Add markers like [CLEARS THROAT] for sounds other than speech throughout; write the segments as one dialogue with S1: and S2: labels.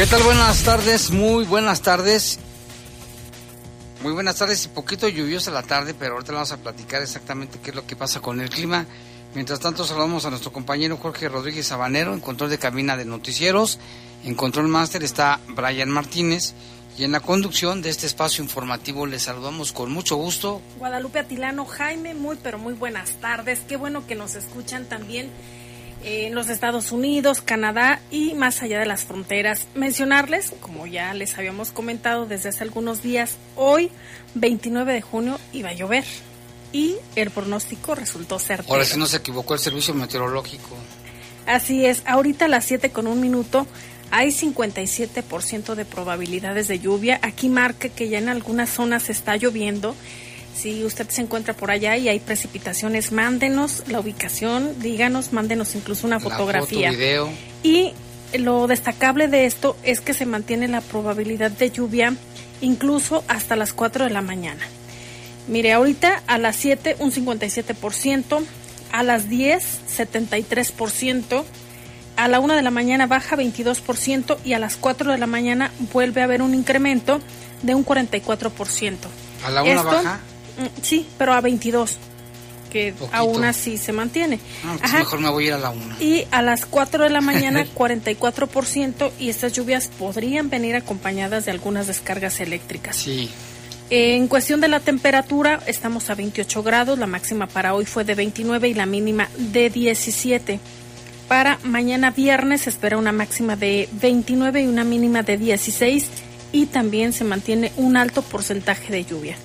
S1: ¿Qué tal? Buenas tardes, muy buenas tardes. Muy buenas tardes y poquito lluviosa la tarde, pero ahorita vamos a platicar exactamente qué es lo que pasa con el clima. Mientras tanto, saludamos a nuestro compañero Jorge Rodríguez Sabanero en control de cabina de noticieros. En control máster está Brian Martínez. Y en la conducción de este espacio informativo les saludamos con mucho gusto.
S2: Guadalupe Atilano, Jaime, muy pero muy buenas tardes. Qué bueno que nos escuchan también en los Estados Unidos, Canadá y más allá de las fronteras. Mencionarles, como ya les habíamos comentado desde hace algunos días, hoy, 29 de junio, iba a llover y el pronóstico resultó ser.
S1: Ahora sí no se equivocó el servicio meteorológico.
S2: Así es, ahorita a las 7 con un minuto hay 57% de probabilidades de lluvia. Aquí marca que ya en algunas zonas está lloviendo si usted se encuentra por allá y hay precipitaciones, mándenos la ubicación, díganos, mándenos incluso una fotografía.
S1: video.
S2: Y lo destacable de esto es que se mantiene la probabilidad de lluvia incluso hasta las 4 de la mañana. Mire, ahorita a las 7 un 57%, a las 10 73%, a la 1 de la mañana baja 22% y a las 4 de la mañana vuelve a haber un incremento de un 44%.
S1: ¿A la 1 baja?
S2: Mm, sí, pero a 22, que aún así se mantiene.
S1: Ah, pues mejor me voy a ir a la 1.
S2: Y a las 4 de la mañana [LAUGHS] 44% y estas lluvias podrían venir acompañadas de algunas descargas eléctricas.
S1: Sí.
S2: En cuestión de la temperatura, estamos a 28 grados, la máxima para hoy fue de 29 y la mínima de 17. Para mañana viernes se espera una máxima de 29 y una mínima de 16 y también se mantiene un alto porcentaje de lluvia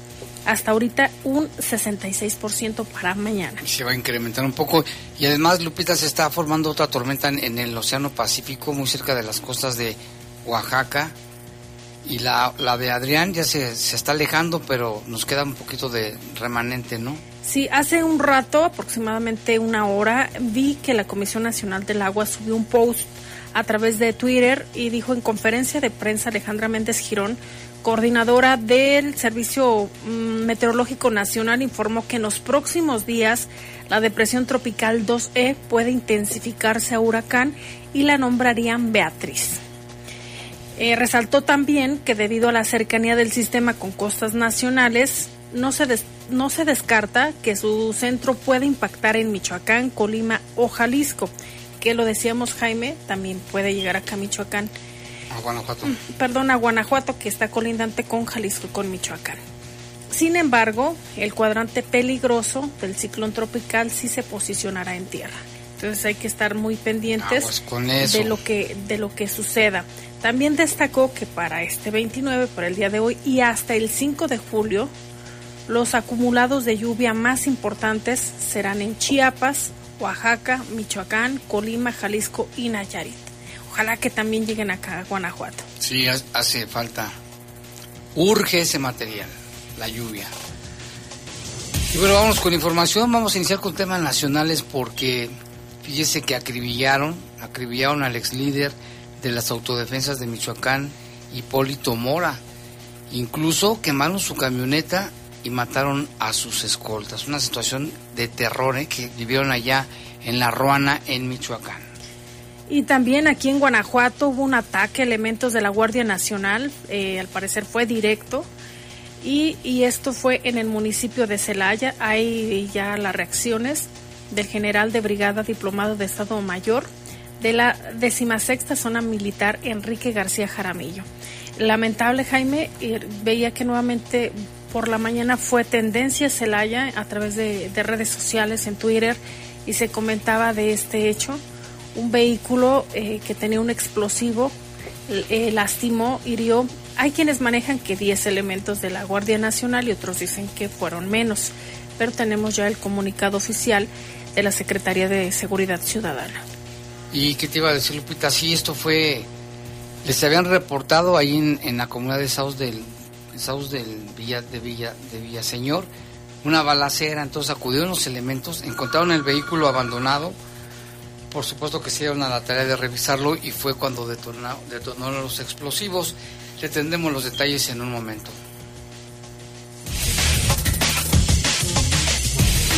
S2: hasta ahorita un 66% para mañana.
S1: se va a incrementar un poco. Y además, Lupita, se está formando otra tormenta en, el Océano Pacífico, muy cerca de las costas de Oaxaca. Y la, la de Adrián ya se, se está alejando, pero nos queda un poquito de remanente, ¿no?
S2: Sí, hace un rato, aproximadamente una hora, vi que la Comisión Nacional del Agua subió un post a través de Twitter y dijo en conferencia de prensa Alejandra Méndez Girón coordinadora del Servicio mm, Meteorológico Nacional, informó que en los próximos días la depresión tropical 2E puede intensificarse a huracán y la nombrarían Beatriz. Eh, resaltó también que debido a la cercanía del sistema con costas nacionales, no se, no se descarta que su centro pueda impactar en Michoacán, Colima o Jalisco, que lo decíamos Jaime, también puede llegar acá a Michoacán.
S1: A Guanajuato.
S2: Mm, perdón, a Guanajuato, que está colindante con Jalisco y con Michoacán. Sin embargo, el cuadrante peligroso del ciclón tropical sí se posicionará en tierra. Entonces hay que estar muy pendientes de lo que de lo que suceda. También destacó que para este 29, para el día de hoy y hasta el 5 de julio, los acumulados de lluvia más importantes serán en Chiapas, Oaxaca, Michoacán, Colima, Jalisco y Nayarit ojalá que también lleguen acá a Guanajuato.
S1: Sí, hace falta. Urge ese material, la lluvia. Y bueno, vamos con información. Vamos a iniciar con temas nacionales porque fíjese que acribillaron, acribillaron al ex líder de las autodefensas de Michoacán, Hipólito Mora. Incluso quemaron su camioneta y mataron a sus escoltas. Una situación de terror ¿eh? que vivieron allá en La Ruana, en Michoacán.
S2: Y también aquí en Guanajuato hubo un ataque elementos de la Guardia Nacional, eh, al parecer fue directo, y, esto fue en el municipio de Celaya. Hay ya las reacciones del general de brigada diplomado de Estado Mayor de la decimasexta zona militar Enrique García Jaramillo. Lamentable, Jaime, veía que nuevamente por la mañana fue tendencia Celaya a través de redes sociales en Twitter y se comentaba de este hecho un vehículo eh, que tenía un explosivo, eh, lastimó, hirió. Hay quienes manejan que 10 elementos de la Guardia Nacional y otros dicen que fueron menos, pero tenemos ya el comunicado oficial de la Secretaría de Seguridad Ciudadana.
S1: ¿Y qué te iba a decir, Lupita? Sí, esto fue Les habían reportado ahí en, la comunidad de Saus del, Saus del Villa, de Villa, de Villaseñor una balacera, entonces acudieron los elementos, encontraron el vehículo abandonado, por supuesto que se dieron a la tarea de revisarlo y fue cuando detonaron, detonaron los explosivos. Le tendremos los detalles en un momento.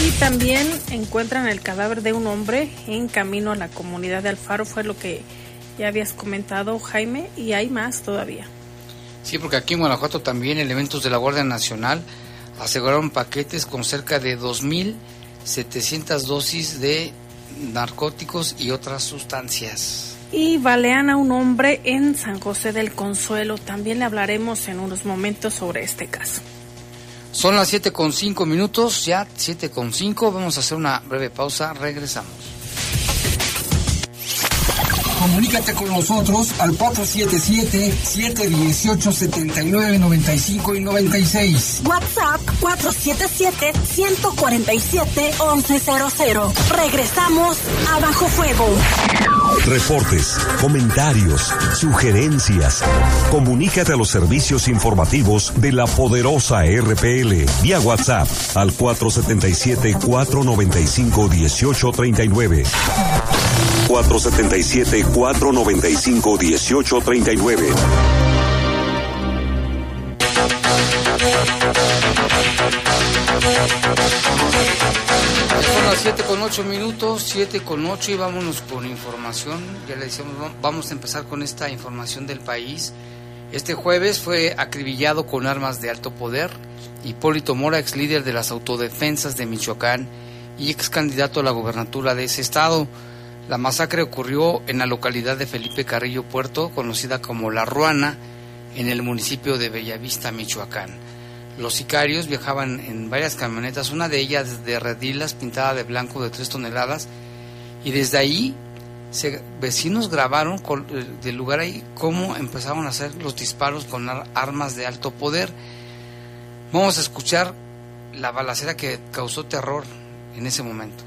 S2: Y también encuentran el cadáver de un hombre en camino a la comunidad de Alfaro, fue lo que ya habías comentado, Jaime, y hay más todavía.
S1: Sí, porque aquí en Guanajuato también elementos de la Guardia Nacional aseguraron paquetes con cerca de 2.700 dosis de narcóticos y otras sustancias.
S2: Y balean a un hombre en San José del Consuelo. También le hablaremos en unos momentos sobre este caso.
S1: Son las 7 con 5 minutos, ya 7 con 5. Vamos a hacer una breve pausa, regresamos.
S3: Comunícate con nosotros al 477-718-7995 y 96.
S4: WhatsApp 477-147-1100. Regresamos a Bajo Fuego.
S5: Reportes, comentarios, sugerencias. Comunícate a los servicios informativos de la poderosa RPL vía WhatsApp al 477-495-1839. 477-495-1839.
S1: Son las 7 con 8 minutos, 7 con 8 y vámonos con información. Ya le decíamos, vamos a empezar con esta información del país. Este jueves fue acribillado con armas de alto poder Hipólito Mora, ex líder de las autodefensas de Michoacán y ex candidato a la gobernatura de ese estado. La masacre ocurrió en la localidad de Felipe Carrillo Puerto, conocida como La Ruana, en el municipio de Bellavista, Michoacán. Los sicarios viajaban en varias camionetas, una de ellas de redilas pintada de blanco de tres toneladas, y desde ahí vecinos grabaron eh, del lugar ahí cómo empezaron a hacer los disparos con armas de alto poder. Vamos a escuchar la balacera que causó terror en ese momento.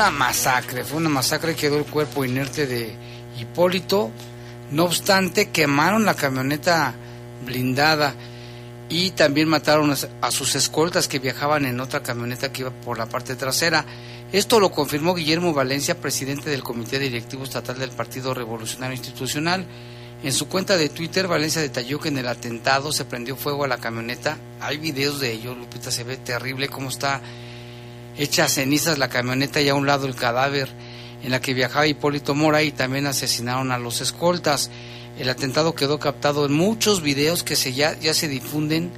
S1: una masacre, fue una masacre, quedó el cuerpo inerte de Hipólito. No obstante, quemaron la camioneta blindada y también mataron a sus escoltas que viajaban en otra camioneta que iba por la parte trasera. Esto lo confirmó Guillermo Valencia, presidente del Comité Directivo Estatal del Partido Revolucionario Institucional. En su cuenta de Twitter, Valencia detalló que en el atentado se prendió fuego a la camioneta. Hay videos de ello, Lupita, se ve terrible cómo está hecha cenizas la camioneta y a un lado el cadáver en la que viajaba Hipólito Mora y también asesinaron a los escoltas. El atentado quedó captado en muchos videos que se ya, ya se difunden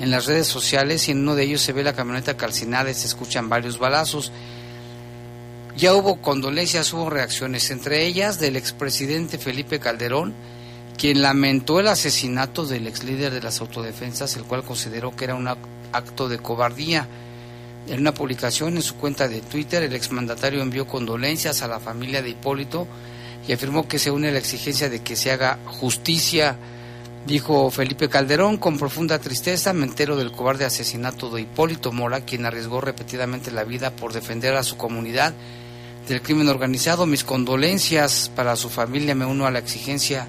S1: en las redes sociales y en uno de ellos se ve la camioneta calcinada y se escuchan varios balazos. Ya hubo condolencias, hubo reacciones, entre ellas del expresidente Felipe Calderón, quien lamentó el asesinato del ex líder de las autodefensas, el cual consideró que era un acto de cobardía. En una publicación en su cuenta de Twitter, el exmandatario envió condolencias a la familia de Hipólito y afirmó que se une a la exigencia de que se haga justicia. Dijo Felipe Calderón, con profunda tristeza me entero del cobarde asesinato de Hipólito Mora, quien arriesgó repetidamente la vida por defender a su comunidad del crimen organizado. Mis condolencias para su familia, me uno a la exigencia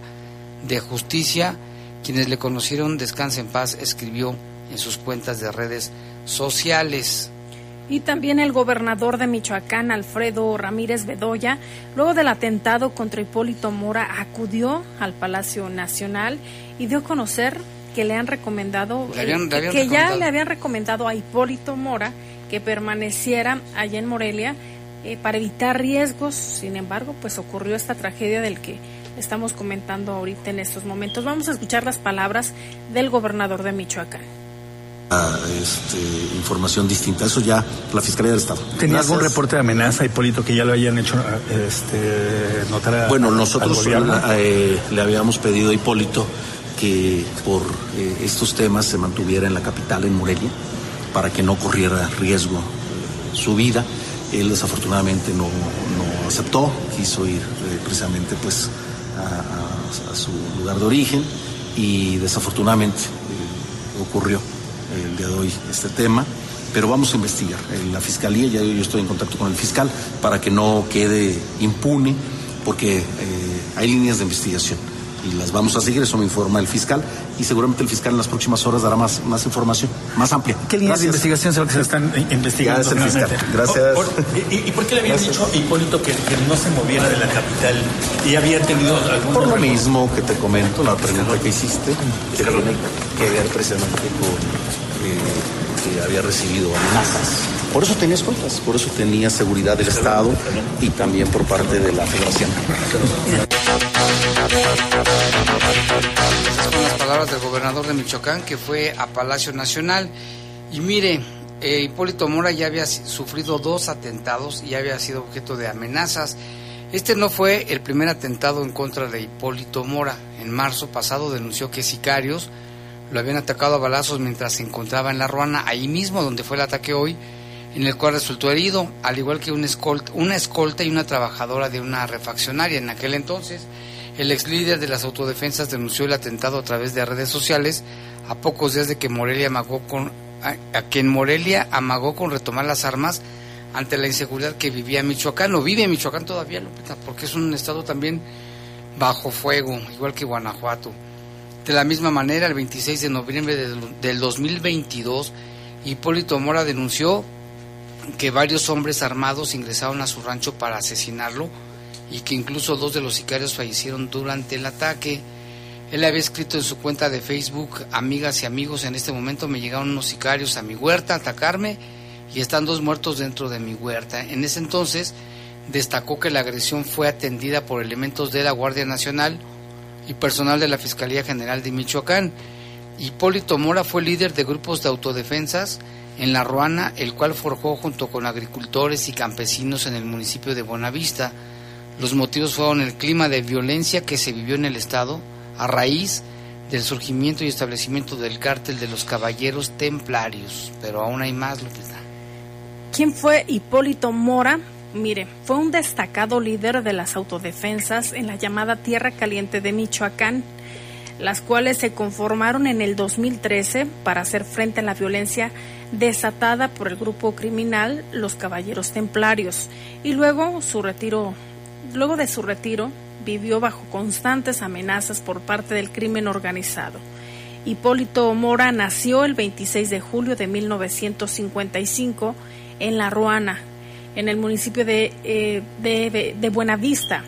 S1: de justicia. Quienes le conocieron, descanse en paz, escribió en sus cuentas de redes sociales.
S2: Y también el gobernador de Michoacán, Alfredo Ramírez Bedoya, luego del atentado contra Hipólito Mora, acudió al Palacio Nacional y dio a conocer que le han recomendado, que, ya le habían recomendado a Hipólito Mora que permaneciera allá en Morelia eh, para evitar riesgos. Sin embargo, pues ocurrió esta tragedia del que estamos comentando ahorita en estos momentos. Vamos a escuchar las palabras del gobernador de Michoacán
S6: este, información distinta. Eso ya la Fiscalía del Estado.
S7: ¿Tenía algún reporte de amenaza, Hipólito, que ya lo hayan hecho este, notar
S6: Bueno, nosotros eh, le habíamos pedido a Hipólito que por eh, estos temas se mantuviera en la capital, en Morelia, para que no corriera riesgo eh, su vida. Él desafortunadamente no, no aceptó, quiso ir eh, precisamente pues a, a, su lugar de origen y desafortunadamente ocurrió el día de hoy este tema pero vamos a investigar. La fiscalía, ya yo estoy en contacto con el fiscal para que no quede impune, porque hay líneas de investigación y las vamos a seguir, eso me informa el fiscal y seguramente el fiscal en las próximas horas dará más, más información, más amplia.
S7: ¿Qué líneas de investigación son las que se están investigando?
S6: Gracias, fiscal. Gracias.
S7: ¿y, por qué le habían dicho a Hipólito que, no se moviera de la capital y había tenido algún...
S6: Por lo mismo que te comento, la pregunta que hiciste, que tiene que ver precisamente con había recibido amenazas. Por eso tenía escoltas, por eso tenía seguridad del Estado y también por parte de la Federación.
S1: Esas son las palabras del gobernador de Michoacán que fue a Palacio Nacional. Y mire, eh, Hipólito Mora ya había sufrido dos atentados y había sido objeto de amenazas. Este no fue el primer atentado en contra de Hipólito Mora. En marzo pasado denunció que sicarios lo habían atacado a balazos mientras se encontraba en la Ruana, ahí mismo donde fue el ataque hoy, en el cual resultó herido, al igual que un escolta, una escolta y una trabajadora de una refaccionaria. En aquel entonces, el ex líder de las autodefensas denunció el atentado a través de redes sociales a pocos días de que Morelia amagó con a, quien Morelia amagó con retomar las armas ante la inseguridad que vivía Michoacán o vive Michoacán todavía, porque es un estado también bajo fuego, igual que Guanajuato. De la misma manera, el 26 de noviembre del 2022, Hipólito Mora denunció que varios hombres armados ingresaron a su rancho para asesinarlo y que incluso dos de los sicarios fallecieron durante el ataque. Él había escrito en su cuenta de Facebook, amigas y amigos, en este momento me llegaron unos sicarios a mi huerta a atacarme y están dos muertos dentro de mi huerta. En ese entonces destacó que la agresión fue atendida por elementos de la Guardia Nacional y personal de la Fiscalía General de Michoacán. Hipólito Mora fue líder de grupos de autodefensas en La Ruana, el cual forjó junto con agricultores y campesinos en el municipio de Bonavista los motivos fueron el clima de violencia que se vivió en el Estado a raíz del surgimiento y establecimiento del cártel de los caballeros templarios. Pero aún hay más, Lupita.
S2: ¿Quién fue Hipólito Mora? Mire, fue un destacado líder de las autodefensas en la llamada Tierra Caliente de Michoacán, las cuales se conformaron en el 2013 para hacer frente a la violencia desatada por el grupo criminal Los Caballeros Templarios y luego su retiro Luego de su retiro, vivió bajo constantes amenazas por parte del crimen organizado. Hipólito Mora nació el 26 de julio de 1955 en La Ruana, en el municipio de, eh, de, de Buenavista,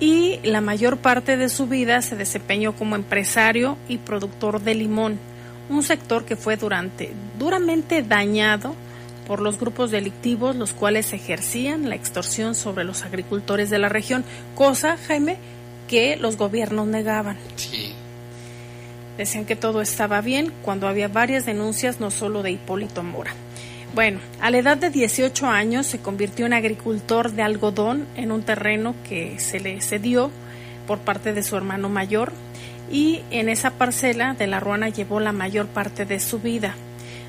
S2: y la mayor parte de su vida se desempeñó como empresario y productor de limón, un sector que fue durante, duramente dañado por los grupos delictivos los cuales ejercían la extorsión sobre los agricultores de la región, cosa, Jaime, que los gobiernos negaban.
S1: Sí.
S2: Decían que todo estaba bien cuando había varias denuncias, no solo de Hipólito Mora. Bueno, a la edad de 18 años se convirtió en agricultor de algodón en un terreno que se le cedió por parte de su hermano mayor y en esa parcela de la Ruana llevó la mayor parte de su vida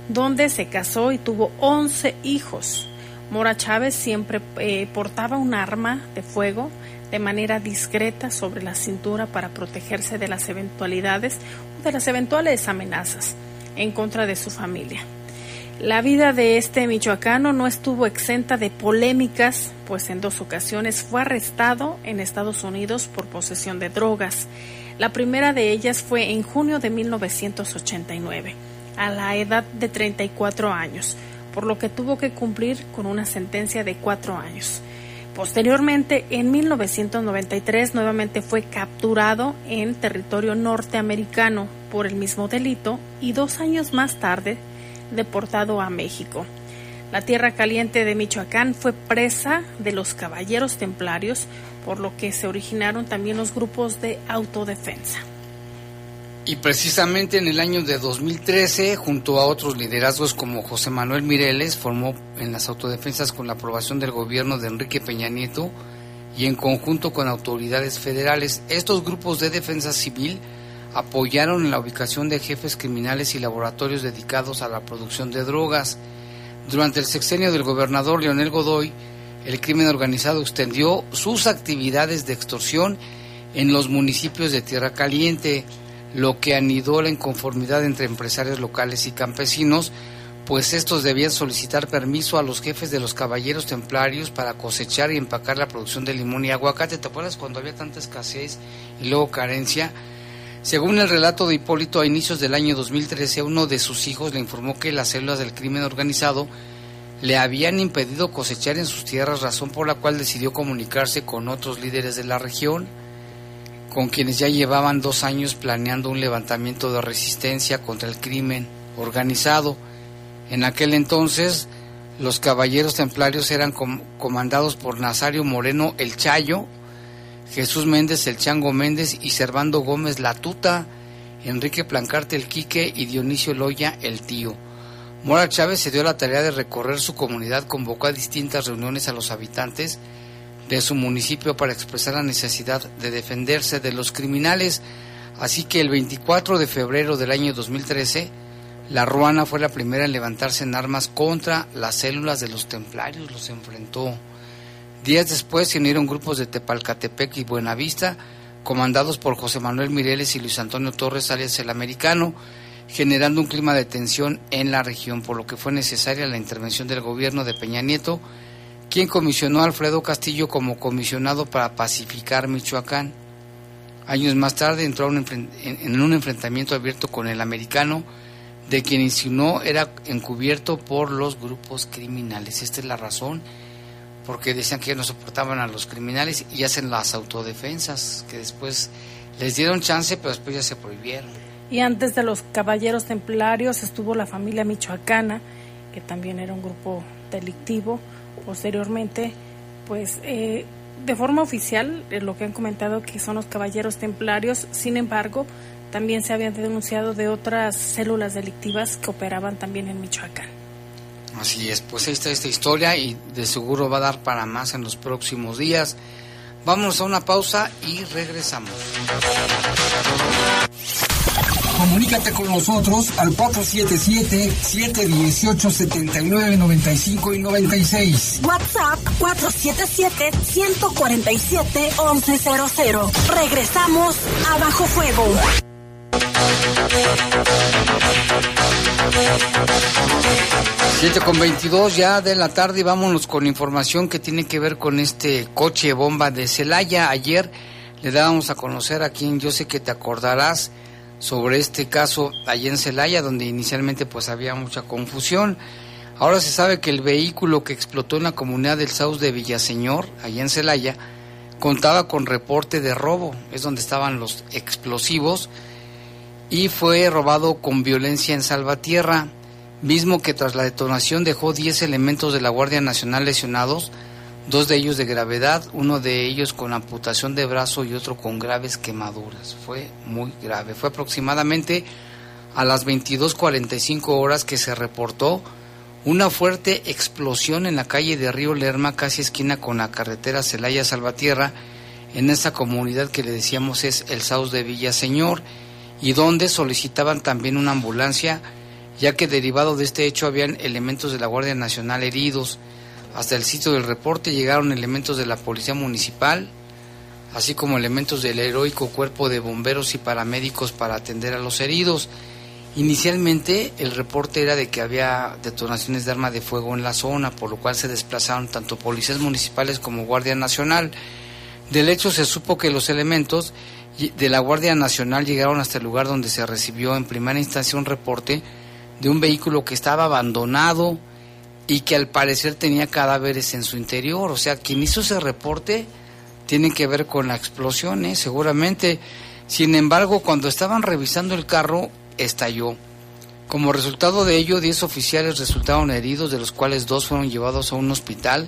S2: donde se casó y tuvo 11 hijos. Mora Chávez siempre eh, portaba un arma de fuego de manera discreta sobre la cintura para protegerse de las eventualidades o de las eventuales amenazas en contra de su familia. La vida de este michoacano no estuvo exenta de polémicas, pues en dos ocasiones fue arrestado en Estados Unidos por posesión de drogas. La primera de ellas fue en junio de 1989 a la edad de 34 años, por lo que tuvo que cumplir con una sentencia de cuatro años. Posteriormente, en 1993, nuevamente fue capturado en territorio norteamericano por el mismo delito y dos años más tarde deportado a México. La Tierra Caliente de Michoacán fue presa de los caballeros templarios, por lo que se originaron también los grupos de autodefensa.
S1: Y precisamente en el año de 2013, junto a otros liderazgos como José Manuel Mireles, formó en las autodefensas con la aprobación del gobierno de Enrique Peña Nieto y en conjunto con autoridades federales. Estos grupos de defensa civil apoyaron en la ubicación de jefes criminales y laboratorios dedicados a la producción de drogas. Durante el sexenio del gobernador Leonel Godoy, el crimen organizado extendió sus actividades de extorsión en los municipios de Tierra Caliente, lo que anidó la inconformidad entre empresarios locales y campesinos, pues estos debían solicitar permiso a los jefes de los caballeros templarios para cosechar y empacar la producción de limón y aguacate. ¿Te acuerdas cuando había tanta escasez y luego carencia? Según el relato de Hipólito, a inicios del año 2013, uno de sus hijos le informó que las células del crimen organizado le habían impedido cosechar en sus tierras, razón por la cual decidió comunicarse con otros líderes de la región, con quienes ya llevaban dos años planeando un levantamiento de resistencia contra el crimen organizado. En aquel entonces, los caballeros templarios eran comandados por Nazario Moreno el Chayo, Jesús Méndez el Chango Méndez y Servando Gómez la Tuta, Enrique Plancarte el Quique y Dionisio Loya el Tío. Mora Chávez se dio la tarea de recorrer su comunidad, convocó a distintas reuniones a los habitantes de su municipio para expresar la necesidad de defenderse de los criminales. Así que el 24 de febrero del año 2013, la Ruana fue la primera en levantarse en armas contra las células de los templarios, los enfrentó. Días después se unieron grupos de Tepalcatepec y Buenavista, comandados por José Manuel Mireles y Luis Antonio Torres, alias el Americano, generando un clima de tensión en la región, por lo que fue necesaria la intervención del gobierno de Peña Nieto, quien comisionó a Alfredo Castillo como comisionado para pacificar Michoacán. Años más tarde entró en un enfrentamiento abierto con el americano, de quien insinuó era encubierto por los grupos criminales. Esta es la razón porque decían que no soportaban a los criminales y hacen las autodefensas, que después les dieron chance, pero después ya se prohibieron.
S2: Y antes de los caballeros templarios estuvo la familia michoacana, que también era un grupo delictivo. Posteriormente, pues eh, de forma oficial, lo que han comentado que son los caballeros templarios, sin embargo, también se habían denunciado de otras células delictivas que operaban también en Michoacán.
S1: Así es, pues ahí está esta historia y de seguro va a dar para más en los próximos días. Vamos a una pausa y regresamos.
S3: Comunícate con nosotros al 477-718-7995 y 96.
S4: WhatsApp 477-147-1100. Regresamos a Bajo Fuego.
S1: 7 con 22 ya de la tarde y vámonos con información que tiene que ver con este coche bomba de Celaya. Ayer le dábamos a conocer a quien yo sé que te acordarás sobre este caso allá en Celaya, donde inicialmente pues había mucha confusión. Ahora se sabe que el vehículo que explotó en la comunidad del Saus de Villaseñor, allá en Celaya, contaba con reporte de robo, es donde estaban los explosivos, y fue robado con violencia en Salvatierra mismo que tras la detonación dejó 10 elementos de la Guardia Nacional lesionados, dos de ellos de gravedad, uno de ellos con amputación de brazo y otro con graves quemaduras. Fue muy grave. Fue aproximadamente a las 22.45 horas que se reportó una fuerte explosión en la calle de Río Lerma, casi esquina con la carretera Celaya Salvatierra, en esa comunidad que le decíamos es el Saus de Villaseñor, y donde solicitaban también una ambulancia ya que derivado de este hecho habían elementos de la Guardia Nacional heridos. Hasta el sitio del reporte llegaron elementos de la Policía Municipal, así como elementos del heroico cuerpo de bomberos y paramédicos para atender a los heridos. Inicialmente el reporte era de que había detonaciones de arma de fuego en la zona, por lo cual se desplazaron tanto policías municipales como Guardia Nacional. Del hecho se supo que los elementos de la Guardia Nacional llegaron hasta el lugar donde se recibió en primera instancia un reporte de un vehículo que estaba abandonado y que al parecer tenía cadáveres en su interior. O sea, quien hizo ese reporte tiene que ver con la explosión, ¿eh? seguramente. Sin embargo, cuando estaban revisando el carro, estalló. Como resultado de ello, 10 oficiales resultaron heridos, de los cuales dos fueron llevados a un hospital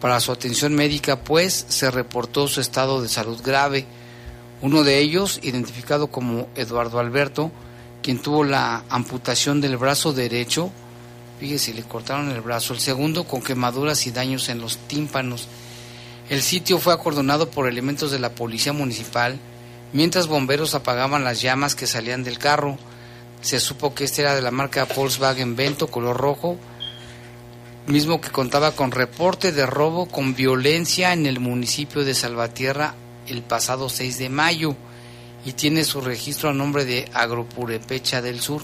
S1: para su atención médica, pues se reportó su estado de salud grave. Uno de ellos, identificado como Eduardo Alberto, quien tuvo la amputación del brazo derecho, fíjese, le cortaron el brazo, el segundo con quemaduras y daños en los tímpanos. El sitio fue acordonado por elementos de la policía municipal, mientras bomberos apagaban las llamas que salían del carro. Se supo que este era de la marca Volkswagen Vento, color rojo, mismo que contaba con reporte de robo con violencia en el municipio de Salvatierra el pasado 6 de mayo y tiene su registro a nombre de Agropurepecha del Sur.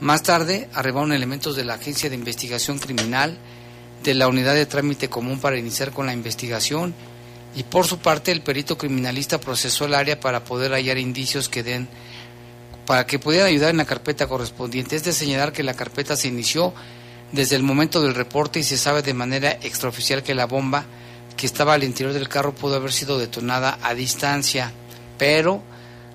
S1: Más tarde arribaron elementos de la Agencia de Investigación Criminal, de la Unidad de Trámite Común para iniciar con la investigación y por su parte el perito criminalista procesó el área para poder hallar indicios que den para que pudieran ayudar en la carpeta correspondiente. Es de señalar que la carpeta se inició desde el momento del reporte y se sabe de manera extraoficial que la bomba que estaba al interior del carro pudo haber sido detonada a distancia, pero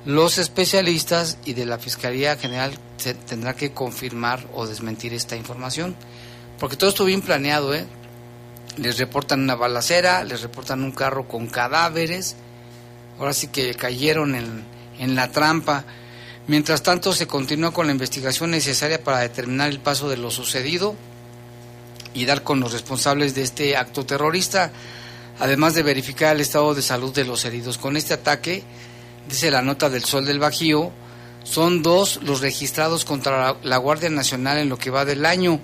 S1: los especialistas y de la Fiscalía General se tendrá que confirmar o desmentir esta información, porque todo estuvo bien planeado, ¿eh? Les reportan una balacera, les reportan un carro con cadáveres, ahora sí que cayeron en, en la trampa. Mientras tanto, se continúa con la investigación necesaria para determinar el paso de lo sucedido y dar con los responsables de este acto terrorista, además de verificar el estado de salud de los heridos. Con este ataque, dice la nota del Sol del Bajío, son dos los registrados contra la Guardia Nacional en lo que va del año.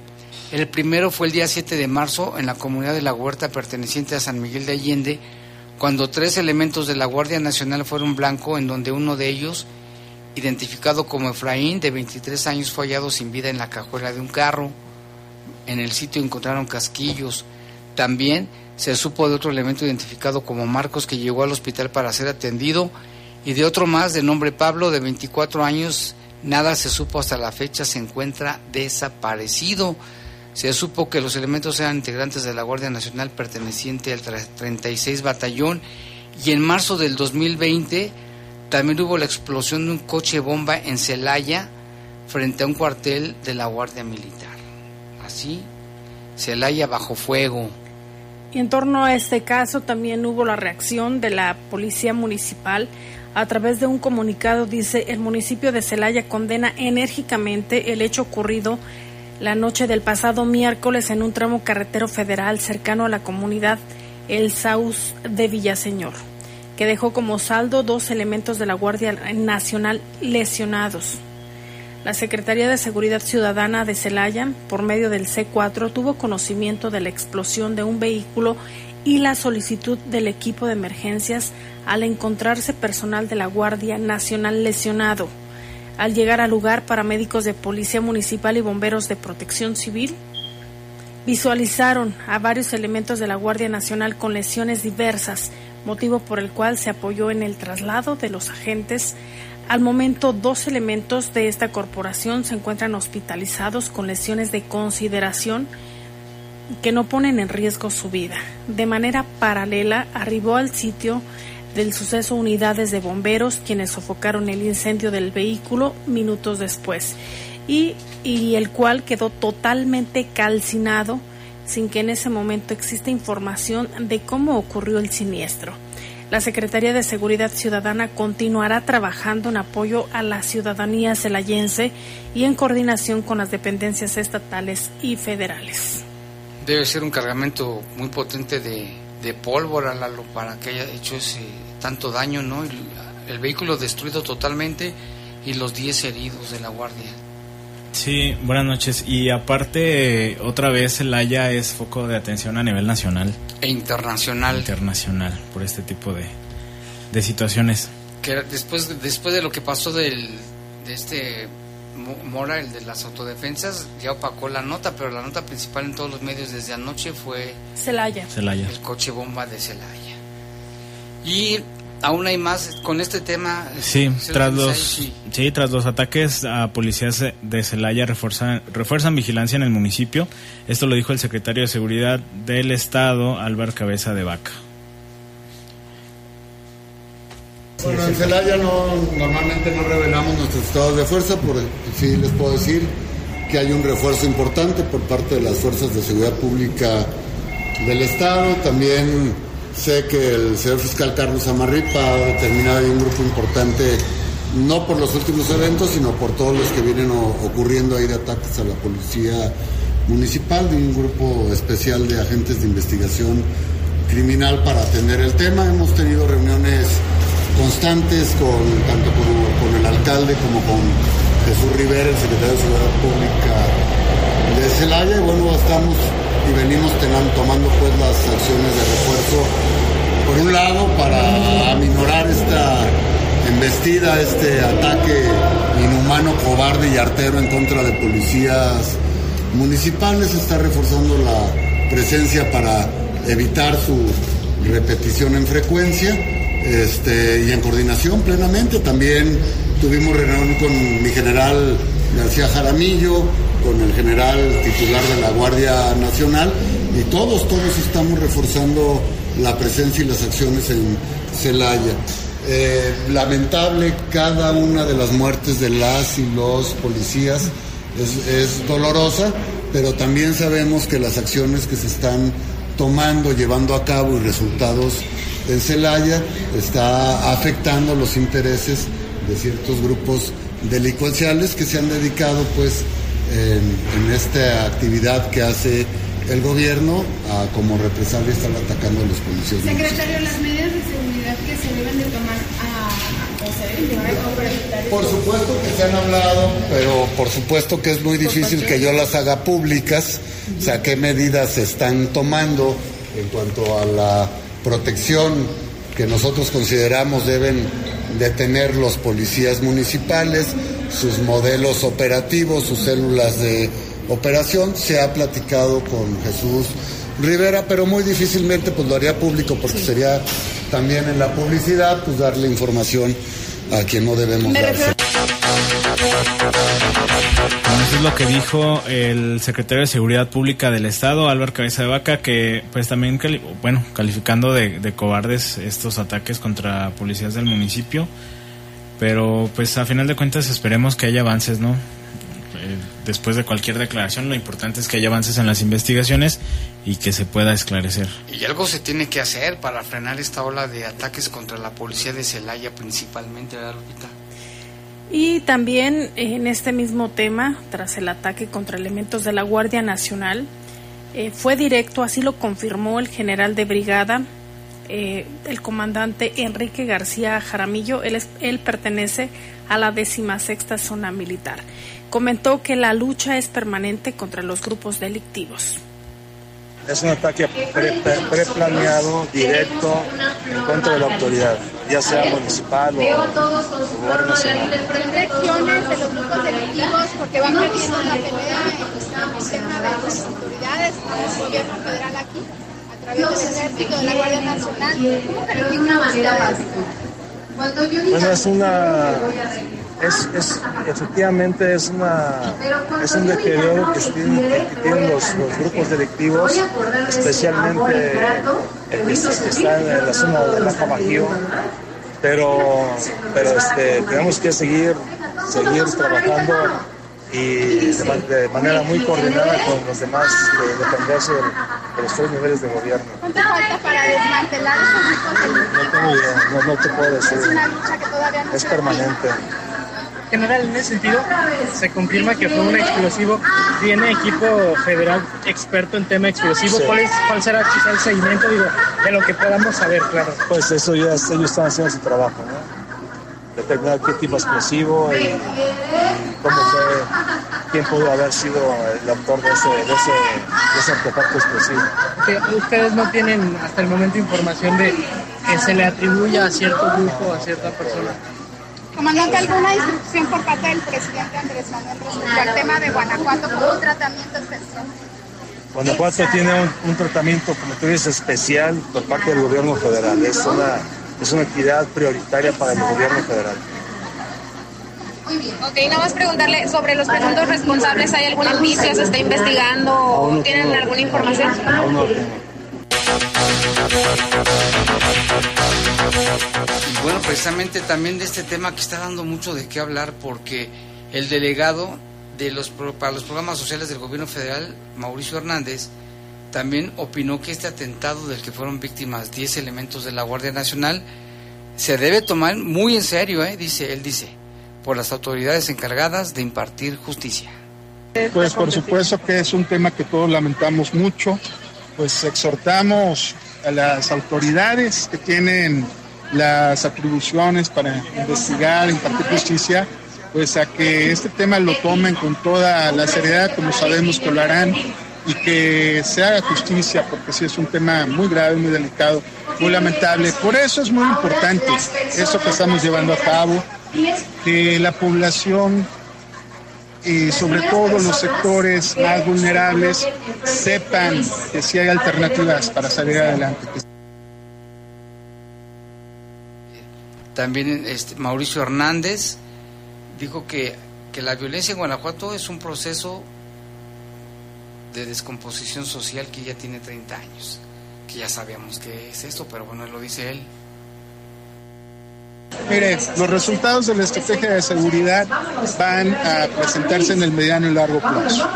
S1: El primero fue el día 7 de marzo en la comunidad de La Huerta perteneciente a San Miguel de Allende, cuando tres elementos de la Guardia Nacional fueron blanco, en donde uno de ellos identificado como Efraín, de 23 años, fue hallado sin vida en la cajuela de un carro. En el sitio encontraron casquillos. También se supo de otro elemento identificado como Marcos que llegó al hospital para ser atendido y de otro más de nombre Pablo de 24 años. Nada se supo hasta la fecha, se encuentra desaparecido. Se supo que los elementos eran integrantes de la Guardia Nacional perteneciente al 36 Batallón y en marzo del 2020 también hubo la explosión de un coche bomba en Celaya frente a un cuartel de la Guardia Militar. Así, Celaya bajo fuego.
S2: Y en torno a este caso también hubo la reacción de la Policía Municipal. A través de un comunicado dice, el municipio de Celaya condena enérgicamente el hecho ocurrido la noche del pasado miércoles en un tramo carretero federal cercano a la comunidad El Saus de Villaseñor que dejó como saldo dos elementos de la Guardia Nacional lesionados. La Secretaría de Seguridad Ciudadana de Celaya, por medio del C4, tuvo conocimiento de la explosión de un vehículo y la solicitud del equipo de emergencias al encontrarse personal de la Guardia Nacional lesionado. Al llegar al lugar, paramédicos de Policía Municipal y bomberos de Protección Civil visualizaron a varios elementos de la Guardia Nacional con lesiones diversas, motivo por el cual se apoyó en el traslado de los agentes. Al momento, dos elementos de esta corporación se encuentran hospitalizados con lesiones de consideración que no ponen en riesgo su vida. De manera paralela, arribó al sitio del suceso unidades de bomberos quienes sofocaron el incendio del vehículo minutos después y, el cual quedó totalmente calcinado sin que en ese momento exista información de cómo ocurrió el siniestro. La Secretaría de Seguridad Ciudadana continuará trabajando en apoyo a la ciudadanía celayense y en coordinación con las dependencias estatales y federales.
S1: Debe ser un cargamento muy potente de, de pólvora, para que haya hecho ese tanto daño, ¿no? El, el vehículo destruido totalmente y los 10 heridos de la Guardia.
S8: Sí, buenas noches. Y aparte, otra vez el Haya es foco de atención a nivel nacional.
S1: E internacional.
S8: Internacional, por este tipo de, de situaciones.
S1: Que después, después de lo que pasó del, de este Mora, el de las autodefensas, ya opacó la nota, pero la nota principal en todos los medios desde anoche fue...
S2: Celaya.
S8: Celaya.
S1: El coche bomba de Celaya. Y aún hay más con este tema.
S8: Sí, tras los, sí. sí. tras los ataques a policías de Celaya refuerzan, refuerzan vigilancia en el municipio. Esto lo dijo el secretario de Seguridad del Estado, Álvaro Cabeza de Vaca.
S9: Bueno, en Celaya no, normalmente no revelamos nuestros estados de fuerza, pero sí les puedo decir que hay un refuerzo importante por parte de las fuerzas de seguridad pública del Estado. También Sé que el señor fiscal Carlos Amarripa ha determinado un grupo importante, no por los últimos eventos, sino por todos los que vienen ocurriendo ahí de ataques a la policía municipal, de un grupo especial de agentes de investigación criminal para atender el tema. Hemos tenido reuniones constantes con tanto con, el alcalde como con Jesús Rivera, el secretario de Seguridad Pública de Celaya. Y bueno, estamos y venimos tomando pues las acciones de refuerzo, por un lado, para aminorar esta embestida, este ataque inhumano, cobarde y artero en contra de policías municipales, está reforzando la presencia para evitar su repetición en frecuencia este, y en coordinación plenamente. También tuvimos reunión con mi general García Jaramillo, con el general titular de la Guardia Nacional y todos, todos estamos reforzando la presencia y las acciones en Celaya. Eh, lamentable cada una de las muertes de las y los policías es, es dolorosa, pero también sabemos que las acciones que se están tomando, llevando a cabo y resultados en Celaya está afectando los intereses de ciertos grupos delincuenciales que se han dedicado pues en, esta actividad que hace el gobierno a, como represalia están atacando a los policías.
S10: Secretario, las medidas de seguridad que se deben de tomar a, o se deben llevar a para evitar
S9: Por supuesto que se han hablado, pero por supuesto que es muy difícil que yo las haga públicas, o sea, qué medidas se están tomando en cuanto a la protección que nosotros consideramos deben de tener los policías municipales, sus modelos operativos, sus células de operación. Se ha platicado con Jesús Rivera, pero muy difícilmente pues lo haría público porque sería también en la publicidad pues darle información a quien no debemos darse.
S8: Eso es lo que dijo el secretario de Seguridad Pública del Estado, Álvaro Cabeza de Vaca, que pues también, bueno, calificando de, de cobardes estos ataques contra policías del municipio, pero pues a final de cuentas esperemos que haya avances, ¿no? Eh, después de cualquier declaración, lo importante es que haya avances en las investigaciones y que se pueda esclarecer.
S1: Y algo se tiene que hacer para frenar esta ola de ataques contra la policía de Celaya principalmente, ¿verdad, Lupita?
S2: Y también en este mismo tema, tras el ataque contra elementos de la Guardia Nacional, eh, fue directo, así lo confirmó el general de brigada, eh, el comandante Enrique García Jaramillo, él, él pertenece a la decimasexta zona militar. Comentó que la lucha es permanente contra los grupos delictivos.
S11: Es un ataque preplaneado, directo, en contra de la autoridad, ya sea municipal o gobierno nacional.
S10: Reflexiones de los grupos delictivos porque van perdiendo la pelea en el tema de las autoridades, el gobierno federal aquí,
S11: Bueno, es una es, es, efectivamente es, una, es un deterioro que tienen, los, grupos delictivos, especialmente el que, está en la zona de la Bajío, pero, pero este, tenemos que seguir, seguir trabajando y de, manera muy coordinada con los demás, de, dependerse de, los tres niveles de gobierno.
S10: ¿Cuánto falta para desmantelar esos?
S11: No tengo idea, no, no te puedo decir.
S10: Es una lucha que todavía no
S11: Es permanente
S12: general, en ese sentido, se confirma que fue un explosivo. ¿Tiene equipo federal experto en tema explosivo? ¿Cuál, ¿Cuál será quizá el seguimiento digo, de lo que podamos saber, claro?
S11: Pues eso ya ellos están haciendo su trabajo, ¿no? Determinar qué tipo explosivo y, cómo fue, quién pudo haber sido el autor de ese, de ese, de ese artefacto explosivo.
S12: ¿Ustedes no tienen hasta el momento información de que se le atribuya a cierto grupo, a cierta persona?
S10: Comandante, ¿alguna instrucción por parte del presidente Andrés Manuel respecto al tema de Guanajuato con un tratamiento especial?
S11: Guanajuato tiene un, tratamiento, como tú dices, especial por parte del gobierno federal. Es una, es una actividad prioritaria para el gobierno federal.
S13: Muy bien. Ok, nada más preguntarle sobre los presuntos responsables. ¿Hay algún indicio? ¿Se está investigando? ¿O tienen alguna información?
S11: Aún no
S1: y bueno, precisamente también de este tema que está dando mucho de qué hablar porque el delegado de los para los programas sociales del gobierno federal, Mauricio Hernández, también opinó que este atentado del que fueron víctimas 10 elementos de la Guardia Nacional se debe tomar muy en serio, ¿eh? dice, él dice, por las autoridades encargadas de impartir justicia.
S14: Pues por supuesto que es un tema que todos lamentamos mucho, pues exhortamos a las autoridades que tienen las atribuciones para investigar, impartir justicia, pues a que este tema lo tomen con toda la seriedad, como sabemos que lo harán, y que se haga justicia, porque sí es un tema muy grave, muy delicado, muy lamentable. Por eso es muy importante eso que estamos llevando a cabo, que la población y sobre todo los sectores más vulnerables sepan que sí hay alternativas para salir adelante.
S1: También este, Mauricio Hernández dijo que, que la violencia en Guanajuato es un proceso de descomposición social que ya tiene 30 años, que ya sabíamos que es esto, pero bueno, lo dice él.
S14: Mire, los resultados de la estrategia de seguridad van a presentarse en el mediano y largo plazo.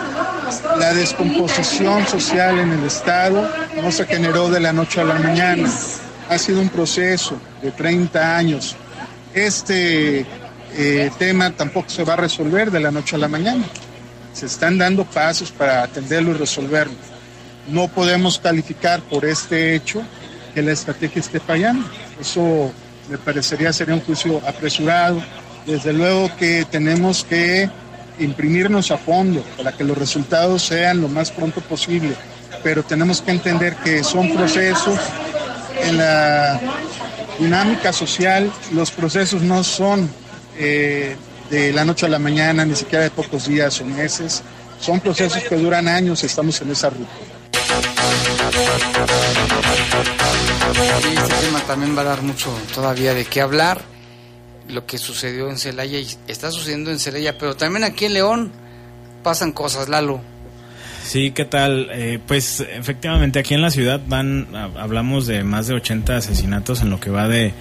S14: La descomposición social en el Estado no se generó de la noche a la mañana. Ha sido un proceso de 30 años. Este eh, tema tampoco se va a resolver de la noche a la mañana. Se están dando pasos para atenderlo y resolverlo. No podemos calificar por este hecho que la estrategia esté fallando. Eso me parecería sería un juicio apresurado. Desde luego que tenemos que imprimirnos a fondo para que los resultados sean lo más pronto posible, pero tenemos que entender que son procesos en la dinámica social, los procesos no son eh, de la noche a la mañana, ni siquiera de pocos días o meses. Son procesos que duran años y estamos en esa ruta.
S1: este tema también va a dar mucho todavía de qué hablar. Lo que sucedió en Celaya y está sucediendo en Celaya, pero también aquí en León pasan cosas, Lalo.
S8: Sí, ¿qué tal? Eh, pues efectivamente aquí en la ciudad van, hablamos de más de 80 asesinatos en lo que va de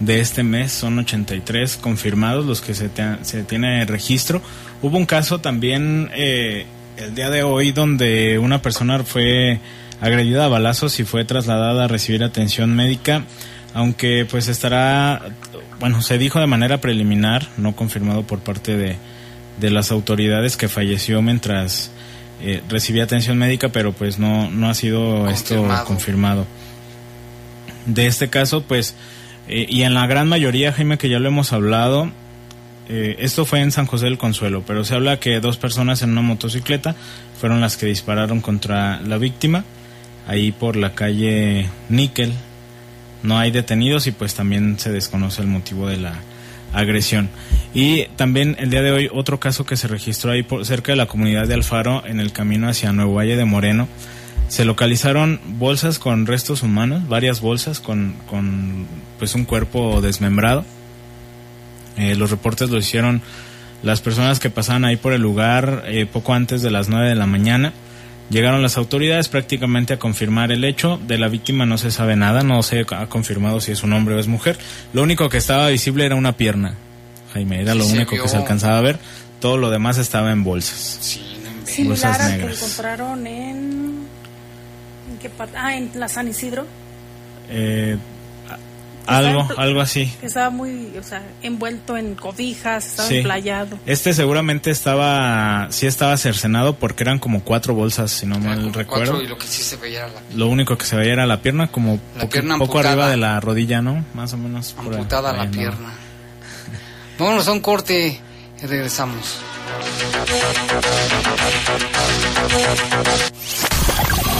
S8: de este mes son 83 confirmados los que se, se tiene registro. Hubo un caso también eh, el día de hoy donde una persona fue agredida a balazos y fue trasladada a recibir atención médica, aunque pues estará, bueno, se dijo de manera preliminar, no confirmado por parte de, de las autoridades que falleció mientras eh, recibía atención médica, pero pues no, no ha sido esto confirmado. De este caso, pues y en la gran mayoría, Jaime, que ya lo hemos hablado, eh, esto fue en San José del Consuelo, pero se habla que dos personas en una motocicleta fueron las que dispararon contra la víctima, ahí por la calle Níquel. No hay detenidos y pues también se desconoce el motivo de la agresión. Y también el día de hoy otro caso que se registró ahí por, cerca de la comunidad de Alfaro en el camino hacia Nuevo Valle de Moreno se localizaron bolsas con restos humanos, varias bolsas con pues un cuerpo desmembrado. Eh, los reportes lo hicieron las personas que pasaban ahí por el lugar eh, poco antes de las 9 de la mañana. Llegaron las autoridades prácticamente a confirmar el hecho. De la víctima no se sabe nada, no se ha confirmado si es un hombre o es mujer. Lo único que estaba visible era una pierna. Jaime, era lo único que se alcanzaba a ver. Todo lo demás estaba en bolsas.
S2: Sí, Similar a que encontraron en qué Ah, en la San Isidro.
S8: Eh, algo, algo así.
S2: Estaba muy, o sea, envuelto en cobijas, estaba emplayado.
S8: Este seguramente estaba, sí estaba cercenado porque eran como cuatro bolsas, si no mal recuerdo.
S1: lo, que sí se veía era la
S8: lo único que se veía era la pierna, como poco, arriba de la rodilla, ¿no? Más o menos.
S1: Amputada la pierna. Vámonos a un corte y regresamos.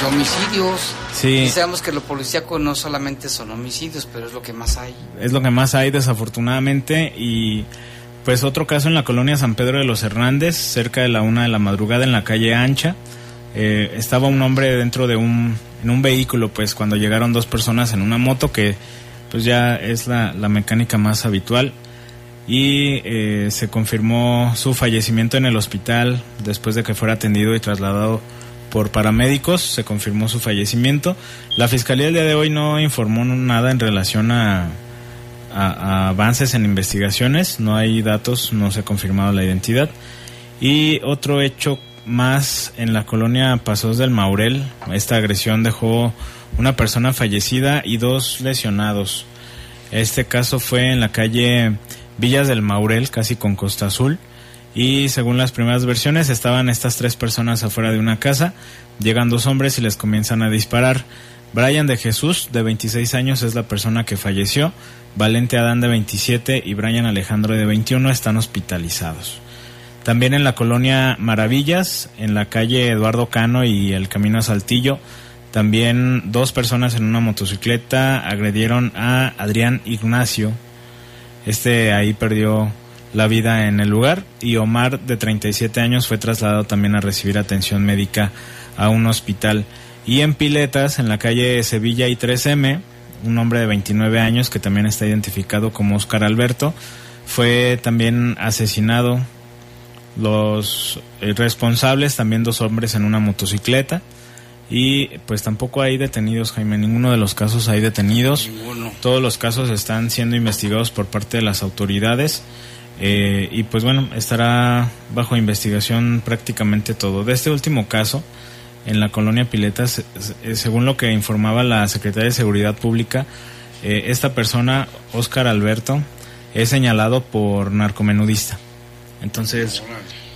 S1: de homicidios Sí. sabemos que lo policíaco no solamente son homicidios, pero es lo que más hay.
S8: Es lo que más hay, desafortunadamente. Y pues otro caso en la colonia San Pedro de los Hernández, cerca de la una de la madrugada en la calle Ancha. Eh, estaba un hombre dentro de un, en un vehículo, pues cuando llegaron dos personas en una moto, que pues ya es la, la mecánica más habitual. Y eh, se confirmó su fallecimiento en el hospital después de que fuera atendido y trasladado por paramédicos, se confirmó su fallecimiento. La fiscalía el día de hoy no informó nada en relación a, a- avances en investigaciones, no hay datos, no se ha confirmado la identidad. Y otro hecho más en la colonia Pasos del Maurel, esta agresión dejó una persona fallecida y dos lesionados. Este caso fue en la calle Villas del Maurel, casi con Costa Azul. Y según las primeras versiones, estaban estas tres personas afuera de una casa. Llegan dos hombres y les comienzan a disparar. Brian de Jesús, de 26 años, es la persona que falleció. Valente Adán, de 27, y Brian Alejandro, de 21, están hospitalizados. También en la colonia Maravillas, en la calle Eduardo Cano y el camino a Saltillo, también dos personas en una motocicleta agredieron a Adrián Ignacio. Este ahí perdió la vida en el lugar y Omar de 37 años fue trasladado también a recibir atención médica a un hospital. Y en Piletas, en la calle Sevilla y 3M, un hombre de 29 años que también está identificado como Oscar Alberto, fue también asesinado. Los eh, responsables, también dos hombres en una motocicleta. Y pues tampoco hay detenidos, Jaime. Ninguno de los casos hay detenidos.
S1: Ninguno.
S8: Todos los casos están siendo investigados por parte de las autoridades. Eh, y pues bueno, estará bajo investigación prácticamente todo. De este último caso, en la colonia Piletas, según lo que informaba la Secretaría de Seguridad Pública, eh, esta persona, Oscar Alberto, es señalado por narcomenudista. Entonces,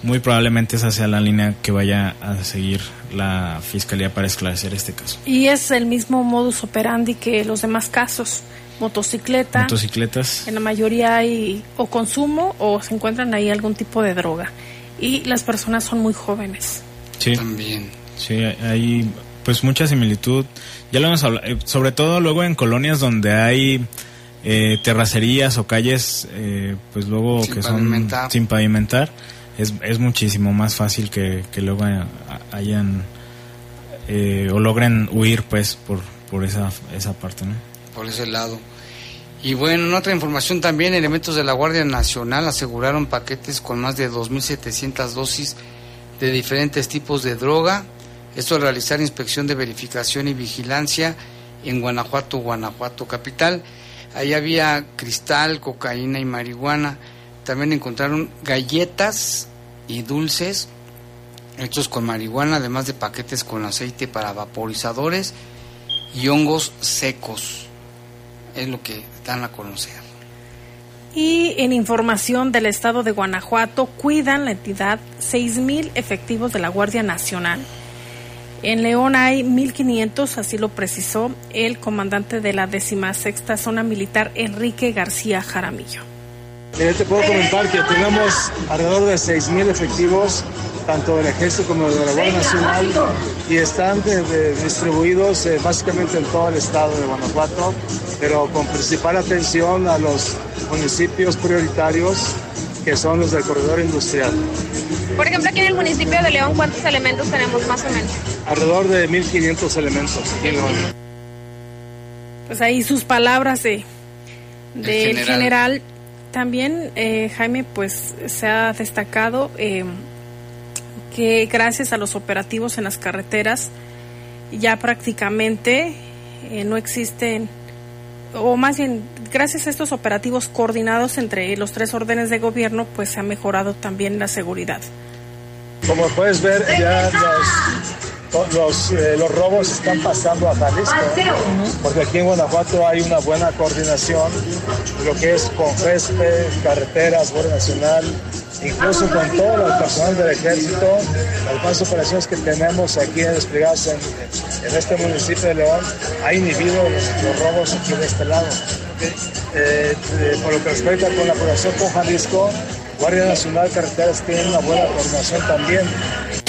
S8: muy probablemente esa sea la línea que vaya a seguir la Fiscalía para esclarecer este caso.
S2: Y es el mismo modus operandi que los demás casos. Motocicleta.
S8: Motocicletas.
S2: En la mayoría hay o consumo o se encuentran ahí algún tipo de droga. Y las personas son muy jóvenes.
S8: Sí.
S1: También.
S8: Sí, hay pues mucha similitud. Ya lo hemos hablado, eh, sobre todo luego en colonias donde hay eh, terracerías o calles, eh, pues luego
S1: Sin
S8: que son sin pavimentar, es, es muchísimo más fácil que, que luego haya- hayan eh, o logren huir pues por, por esa, esa parte, ¿no?
S1: Por ese lado. Y bueno, en otra información también, elementos de la Guardia Nacional aseguraron paquetes con más de 2.700 dosis de diferentes tipos de droga. Esto al realizar inspección de verificación y vigilancia en Guanajuato, Guanajuato capital. Ahí había cristal, cocaína y marihuana. También encontraron galletas y dulces hechos con marihuana, además de paquetes con aceite para vaporizadores y hongos secos. Es lo que dan a conocer.
S2: Y en información del estado de Guanajuato, cuidan la entidad 6.000 efectivos de la Guardia Nacional. En León hay 1.500, así lo precisó el comandante de la 16 Zona Militar, Enrique García Jaramillo.
S11: Eh, te puedo comentar que tenemos alrededor de 6.000 efectivos, tanto del Ejército como de la Guardia Nacional, y están de- de- distribuidos eh, básicamente en todo el estado de Guanajuato, pero con principal atención a los municipios prioritarios que son los del corredor industrial.
S13: Por ejemplo, aquí en el municipio de León, ¿cuántos elementos tenemos más o menos?
S11: Alrededor de 1.500 elementos aquí en León.
S2: Pues ahí sus palabras de del
S11: general.
S2: general. También, eh, Jaime, pues se ha destacado eh, que gracias a los operativos en las carreteras ya prácticamente eh, no existen, o más bien, gracias a estos operativos coordinados entre los tres órdenes de gobierno, pues se ha mejorado también la seguridad.
S11: Como puedes ver, ya los, los, eh, los robos están pasando a Jalisco, porque aquí en Guanajuato hay una buena coordinación, lo que es con FESPE, carreteras, Guardia Nacional, incluso con todo el personal del ejército, las operaciones que tenemos aquí desplegadas en, en este municipio de León, ha inhibido los, los robos aquí de este lado. Eh, eh, por lo que respecta con la población con Jalisco, Guardia Nacional Carreteras tiene una buena coordinación también.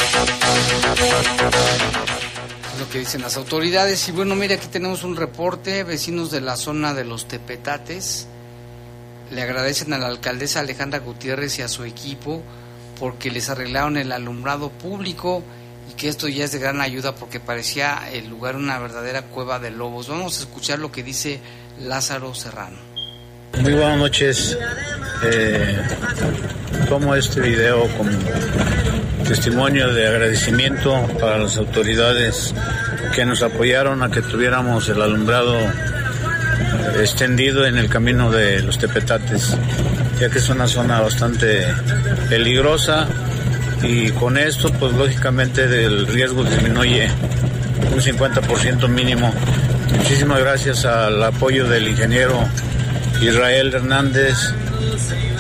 S1: Lo que dicen las autoridades. Y bueno, mire, aquí tenemos un reporte. Vecinos de la zona de los Tepetates le agradecen a la alcaldesa Alejandra Gutiérrez y a su equipo porque les arreglaron el alumbrado público y que esto ya es de gran ayuda porque parecía el lugar una verdadera cueva de lobos. Vamos a escuchar lo que dice Lázaro Serrano.
S15: Muy buenas noches. Eh, tomo este video como testimonio de agradecimiento para las autoridades que nos apoyaron a que tuviéramos el alumbrado extendido en el camino de los Tepetates, ya que es una zona bastante peligrosa y con esto pues lógicamente el riesgo disminuye un 50% mínimo. Muchísimas gracias al apoyo del ingeniero Israel Hernández,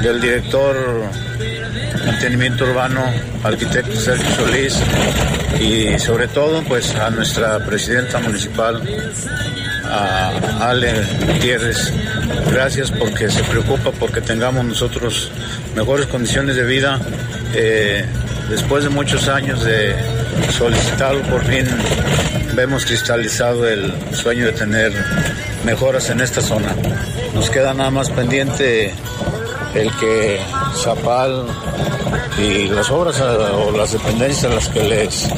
S15: del director mantenimiento urbano, arquitecto Sergio Solís y sobre todo pues a nuestra presidenta municipal, a Ale Gutiérrez. Gracias porque se preocupa porque tengamos nosotros mejores condiciones de vida. Eh, después de muchos años de solicitarlo, por fin vemos cristalizado el sueño de tener mejoras en esta zona. Nos queda nada más pendiente el que Zapal y las obras o las dependencias a las que les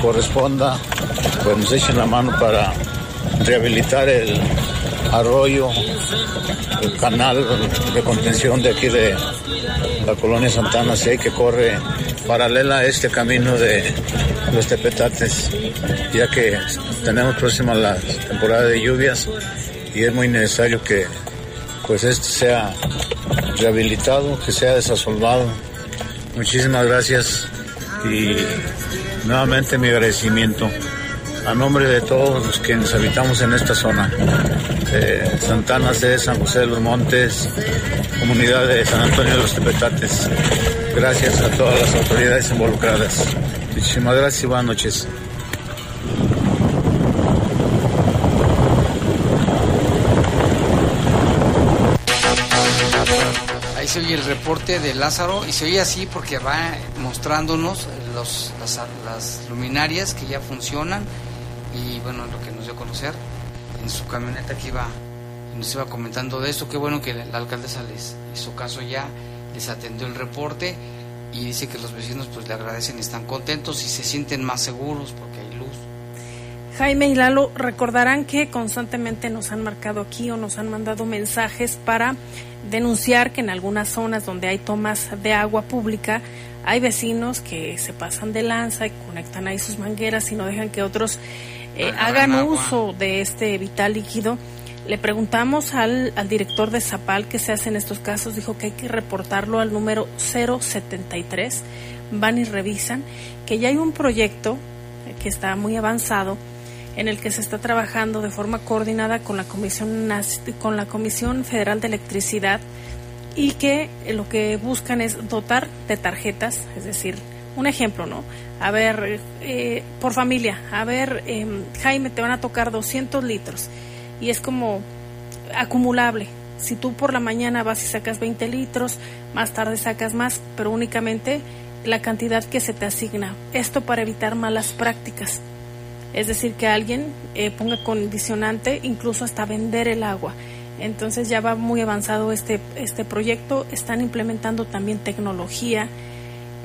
S15: corresponda, pues nos echen la mano para rehabilitar el arroyo, el canal de contención de aquí de la colonia Santana C que corre paralela a este camino de los tepetates, ya que tenemos próxima la temporada de lluvias y es muy necesario que pues este sea rehabilitado, que sea desasolvado. Muchísimas gracias y nuevamente mi agradecimiento a nombre de todos los que nos habitamos en esta zona. Santana C, San José de los Montes, comunidad de San Antonio de los Tepetates. Gracias a todas las autoridades involucradas. Muchísimas gracias y buenas noches.
S1: Se oye el reporte de Lázaro y se oye así porque va mostrándonos los, las, luminarias que ya funcionan y bueno, lo que nos dio a conocer en su camioneta que iba nos iba comentando de eso. Qué bueno que la alcaldesa les hizo caso ya, les atendió el reporte y dice que los vecinos pues le agradecen y están contentos y se sienten más seguros porque.
S2: Jaime y Lalo recordarán que constantemente nos han marcado aquí o nos han mandado mensajes para denunciar que en algunas zonas donde hay tomas de agua pública hay vecinos que se pasan de lanza y conectan ahí sus mangueras y no dejan que otros eh, hagan uso de este vital líquido. Le preguntamos al, al, director de Zapal qué se hace en estos casos. Dijo que hay que reportarlo al número 073. Van y revisan que ya hay un proyecto que está muy avanzado en el que se está trabajando de forma coordinada con la Comisión, con la Comisión Federal de Electricidad y que lo que buscan es dotar de tarjetas, es decir, un ejemplo, ¿no? A ver, eh, por familia, a ver, eh, Jaime, te van a tocar 200 litros y es como acumulable. Si tú por la mañana vas y sacas 20 litros, más tarde sacas más, pero únicamente la cantidad que se te asigna. Esto para evitar malas prácticas. Es decir, que alguien eh, ponga condicionante, incluso hasta vender el agua. Entonces ya va muy avanzado este, este proyecto. Están implementando también tecnología,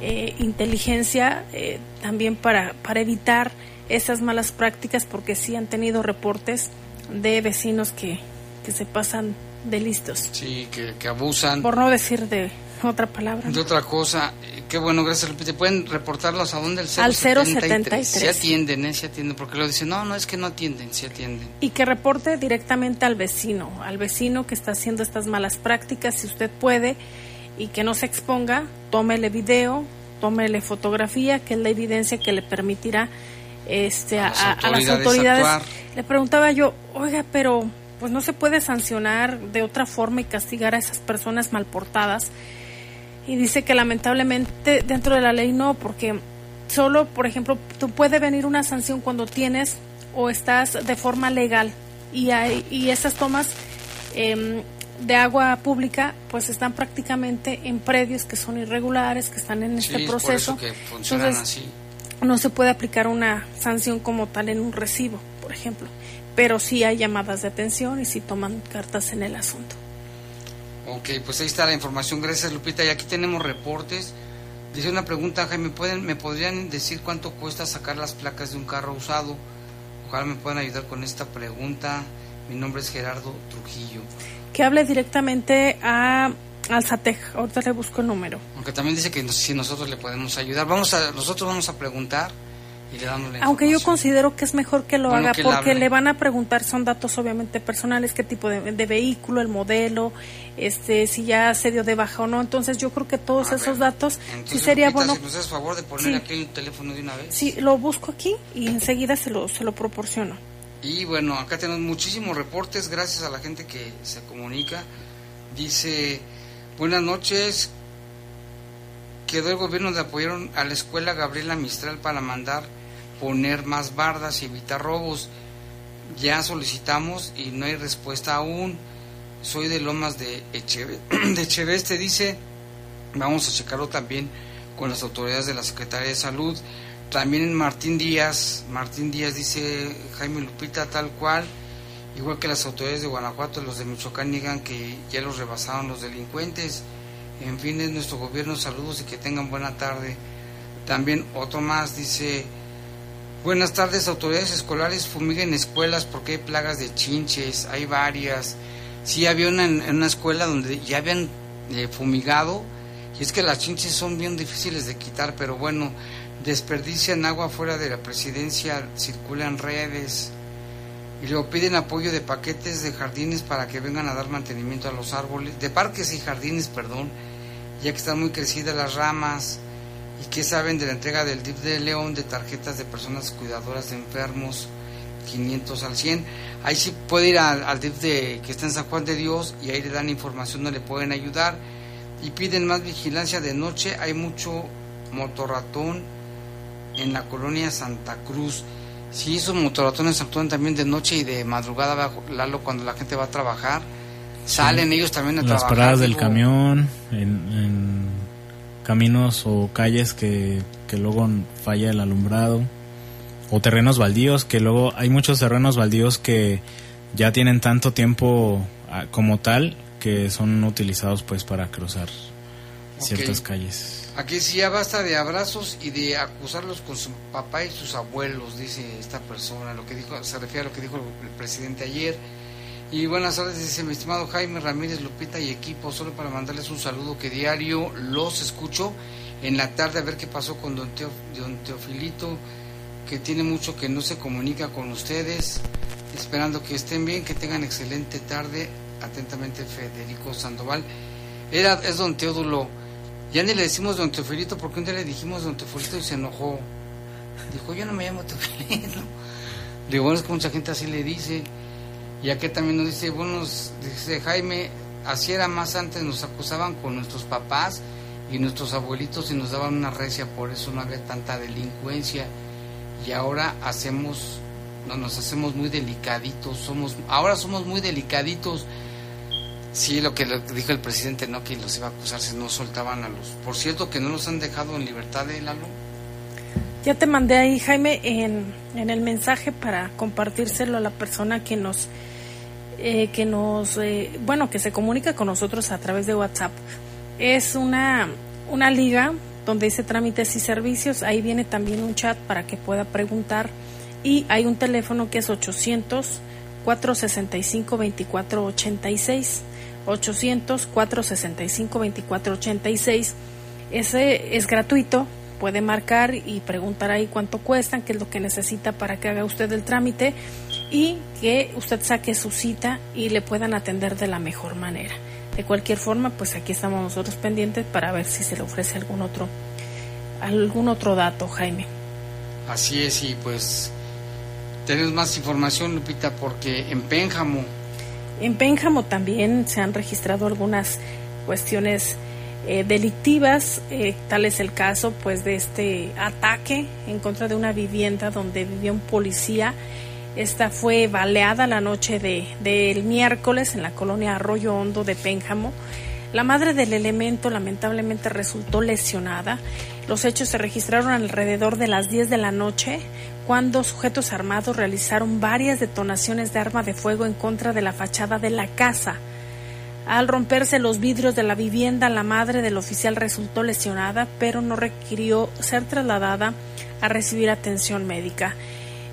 S2: eh, inteligencia, eh, también para, para evitar esas malas prácticas, porque sí han tenido reportes de vecinos que, que se pasan de listos.
S1: Sí, que, que abusan.
S2: Por no decir de otra palabra.
S1: De otra cosa. Qué bueno, gracias. ¿Te pueden reportarlos a dónde? El
S2: Al 073.
S1: Se atienden, ¿eh? Se atienden, porque lo dicen, no, no es que no atienden, se atienden.
S2: Y que reporte directamente al vecino, al vecino que está haciendo estas malas prácticas, si usted puede, y que no se exponga, tómele video, tómele fotografía, que es la evidencia que le permitirá este, a, a, a las autoridades. Le preguntaba yo, oiga, pero pues no se puede sancionar de otra forma y castigar a esas personas mal portadas. Y dice que lamentablemente dentro de la ley no, porque solo, por ejemplo, tú puede venir una sanción cuando tienes o estás de forma legal y, hay, y esas tomas eh, de agua pública pues están prácticamente en predios que son irregulares, que están en este proceso.
S1: por eso que funcionan
S2: Entonces,
S1: así.
S2: no se puede aplicar una sanción como tal en un recibo, por ejemplo, pero sí hay llamadas de atención y sí toman cartas en el asunto.
S1: Ok, pues ahí está la información. Gracias, Lupita. Y aquí tenemos reportes. Dice una pregunta, Jaime, ¿pueden, ¿me podrían decir cuánto cuesta sacar las placas de un carro usado? Ojalá me puedan ayudar con esta pregunta. Mi nombre es Gerardo Trujillo.
S2: Que hable directamente a al SATEC. Ahorita le busco el número.
S1: Aunque también dice que si nosotros le podemos ayudar. Vamos a, nosotros vamos a preguntar
S2: Aunque yo considero que es mejor que lo
S1: Bueno,
S2: haga
S1: que
S2: porque le van a preguntar, son datos obviamente personales, qué tipo de, de vehículo, el modelo, este, si ya se dio de baja o no. Entonces yo creo que todos esos datos sí sería
S1: Lupita,
S2: bueno.
S1: si nos haces favor de poner
S2: Sí.
S1: aquí el teléfono de una vez.
S2: Sí, lo busco aquí y enseguida se lo, se lo proporciono.
S1: Y bueno, acá tenemos muchísimos reportes, gracias a la gente que se comunica. Dice, buenas noches, quedó el gobierno de apoyaron a la escuela Gabriela Mistral para mandar poner más bardas y evitar robos. Ya solicitamos y no hay respuesta aún. Soy de Lomas de, Echeve- [CLEARS THROAT] de Echeveste, dice, vamos a checarlo también con las autoridades de la Secretaría de Salud. También en Martín Díaz, Martín Díaz dice Jaime Lupita tal cual, igual que las autoridades de Guanajuato, los de Michoacán niegan que ya los rebasaron los delincuentes. En fin, es nuestro gobierno, saludos y que tengan buena tarde. También otro más dice, buenas tardes, autoridades escolares fumiguen escuelas porque hay plagas de chinches, hay varias. Sí, había una una escuela donde ya habían eh, fumigado y es que las chinches son bien difíciles de quitar, pero bueno, desperdician agua fuera de la presidencia, circulan redes y luego piden apoyo de paquetes de jardines para que vengan a dar mantenimiento a los árboles, de parques y jardines, perdón, ya que están muy crecidas las ramas y que saben de la entrega del DIF de León de tarjetas de personas cuidadoras de enfermos 500 al 100. Ahí sí puede ir al, DIF de, que está en San Juan de Dios y ahí le dan información, no le pueden ayudar y piden más vigilancia de noche. Hay mucho motorratón en la colonia Santa Cruz. Sí, esos motorratones actúan también de noche y de madrugada, bajo, Lalo, cuando la gente va a trabajar. Salen ellos también a
S8: las
S1: trabajar.
S8: paradas del camión, en, en caminos o calles que, que luego falla el alumbrado, o terrenos baldíos, que luego hay muchos terrenos baldíos que ya tienen tanto tiempo ah, como tal que son utilizados pues para cruzar ciertas calles.
S1: Aquí sí ya basta de abrazos y de acusarlos con su papá y sus abuelos, dice esta persona. Lo que dijo, se refiere a lo que dijo el presidente ayer. Y buenas tardes, dice mi estimado Jaime Ramírez Lupita y equipo, solo para mandarles un saludo que diario los escucho en la tarde a ver qué pasó con don, Teo- don Teofilito, que tiene mucho que no se comunica con ustedes, esperando que estén bien, que tengan excelente tarde. Atentamente Federico Sandoval. Era, es don Teodulo. Ya ni le decimos don Teofilito porque un día le dijimos don Teofilito y se enojó. Dijo, yo no me llamo Teofilito. [LAUGHS] Digo, bueno, es que mucha gente así le dice. Y aquí también nos dice, bueno, dice Jaime, así era más antes, nos acusaban con nuestros papás y nuestros abuelitos y nos daban una recia, por eso no había tanta delincuencia. Y ahora hacemos, no, nos hacemos muy delicaditos, somos, ahora somos muy delicaditos. Sí, lo que dijo el presidente, no, que los iba a acusar si no soltaban a los. Por cierto, que no los han dejado en libertad de Lalo.
S2: Ya te mandé ahí, Jaime, en, en el mensaje para compartírselo a la persona que nos, eh, que nos, eh, bueno, que se comunica con nosotros a través de WhatsApp. Es una, una liga donde dice trámites y servicios. Ahí viene también un chat para que pueda preguntar. Y hay un teléfono que es 800 465 2486. 800 465 2486. Ese es gratuito, puede marcar y preguntar ahí cuánto cuestan, qué es lo que necesita para que haga usted el trámite y que usted saque su cita y le puedan atender de la mejor manera. De cualquier forma, pues aquí estamos nosotros pendientes para ver si se le ofrece algún otro algún otro dato, Jaime.
S1: Así es, y pues tenemos más información, Lupita, porque en Pénjamo,
S2: En Pénjamo también se han registrado algunas cuestiones eh, delictivas, eh, tal es el caso pues de este ataque en contra de una vivienda donde vivía un policía. Esta fue baleada la noche de- del miércoles en la colonia Arroyo Hondo de Pénjamo. La madre del elemento lamentablemente resultó lesionada. Los hechos se registraron alrededor de las 10 de la noche cuando sujetos armados realizaron varias detonaciones de arma de fuego en contra de la fachada de la casa. Al romperse los vidrios de la vivienda, la madre del oficial resultó lesionada, pero no requirió ser trasladada a recibir atención médica.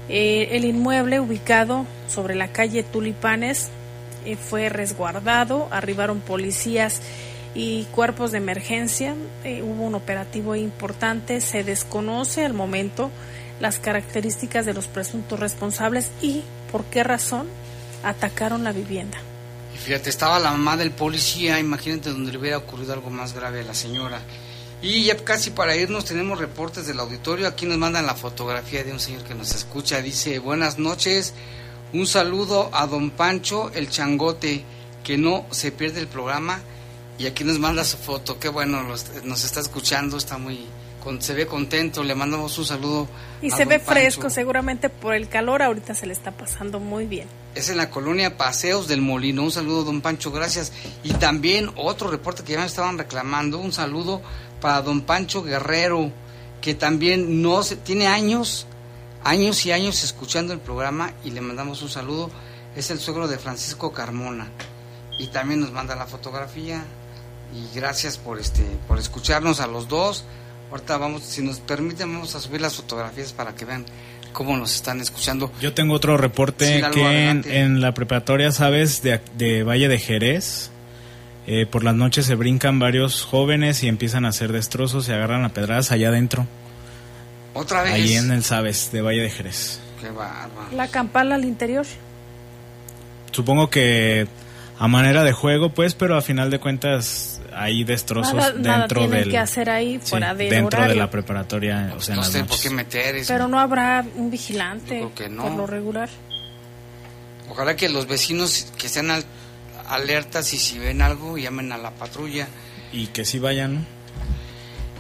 S2: Eh, el inmueble ubicado sobre la calle Tulipanes eh, fue resguardado, arribaron policías y cuerpos de emergencia, eh, hubo un operativo importante, se desconoce al momento las características de los presuntos responsables y por qué razón atacaron la vivienda.
S1: Y fíjate, estaba la mamá del policía, imagínate donde le hubiera ocurrido algo más grave a la señora. Y ya casi para irnos tenemos reportes del auditorio. Aquí nos mandan la fotografía de un señor que nos escucha. Dice, buenas noches, un saludo a don Pancho el Changote, que no se pierde el programa. Y aquí nos manda su foto. Qué bueno, nos está escuchando, está muy, se ve contento. Le mandamos un saludo.
S2: Y se ve fresco, seguramente por el calor. Ahorita se le está pasando muy bien.
S1: Es en la colonia Paseos del Molino. Un saludo, don Pancho, gracias. Y también otro reporte que ya me estaban reclamando. Un saludo para don Pancho Guerrero, que también no se, tiene años, años y años escuchando el programa y le mandamos un saludo. Es el suegro de Francisco Carmona y también nos manda la fotografía y gracias por este por escucharnos a los dos. Ahorita vamos, si nos permiten, vamos a subir las fotografías para que vean cómo nos están escuchando.
S8: Yo tengo otro reporte que en, la preparatoria, ¿sabes? De, de Valle de Jerez, eh, por las noches se brincan varios jóvenes y empiezan a hacer destrozos y agarran a pedradas allá adentro.
S1: ¿Otra vez?
S8: Ahí en el Sabes, de Valle de Jerez.
S1: Qué
S2: La campana al interior.
S8: Supongo que a manera de juego, pues, pero a final de cuentas hay destrozos dentro del
S2: que hacer ahí fuera
S8: dentro de la preparatoria, o sea,
S1: no sé por qué meter
S2: Pero no habrá un vigilante por lo regular.
S1: Ojalá que los vecinos que estén al alertas y si ven algo llamen a la patrulla.
S8: Y que si vayan.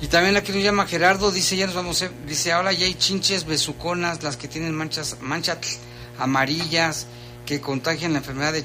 S1: Y también aquí nos llama Gerardo, dice, ya nos vamos, dice, ahora ya hay chinches besuconas, las que tienen manchas, manchas amarillas que contagian la enfermedad de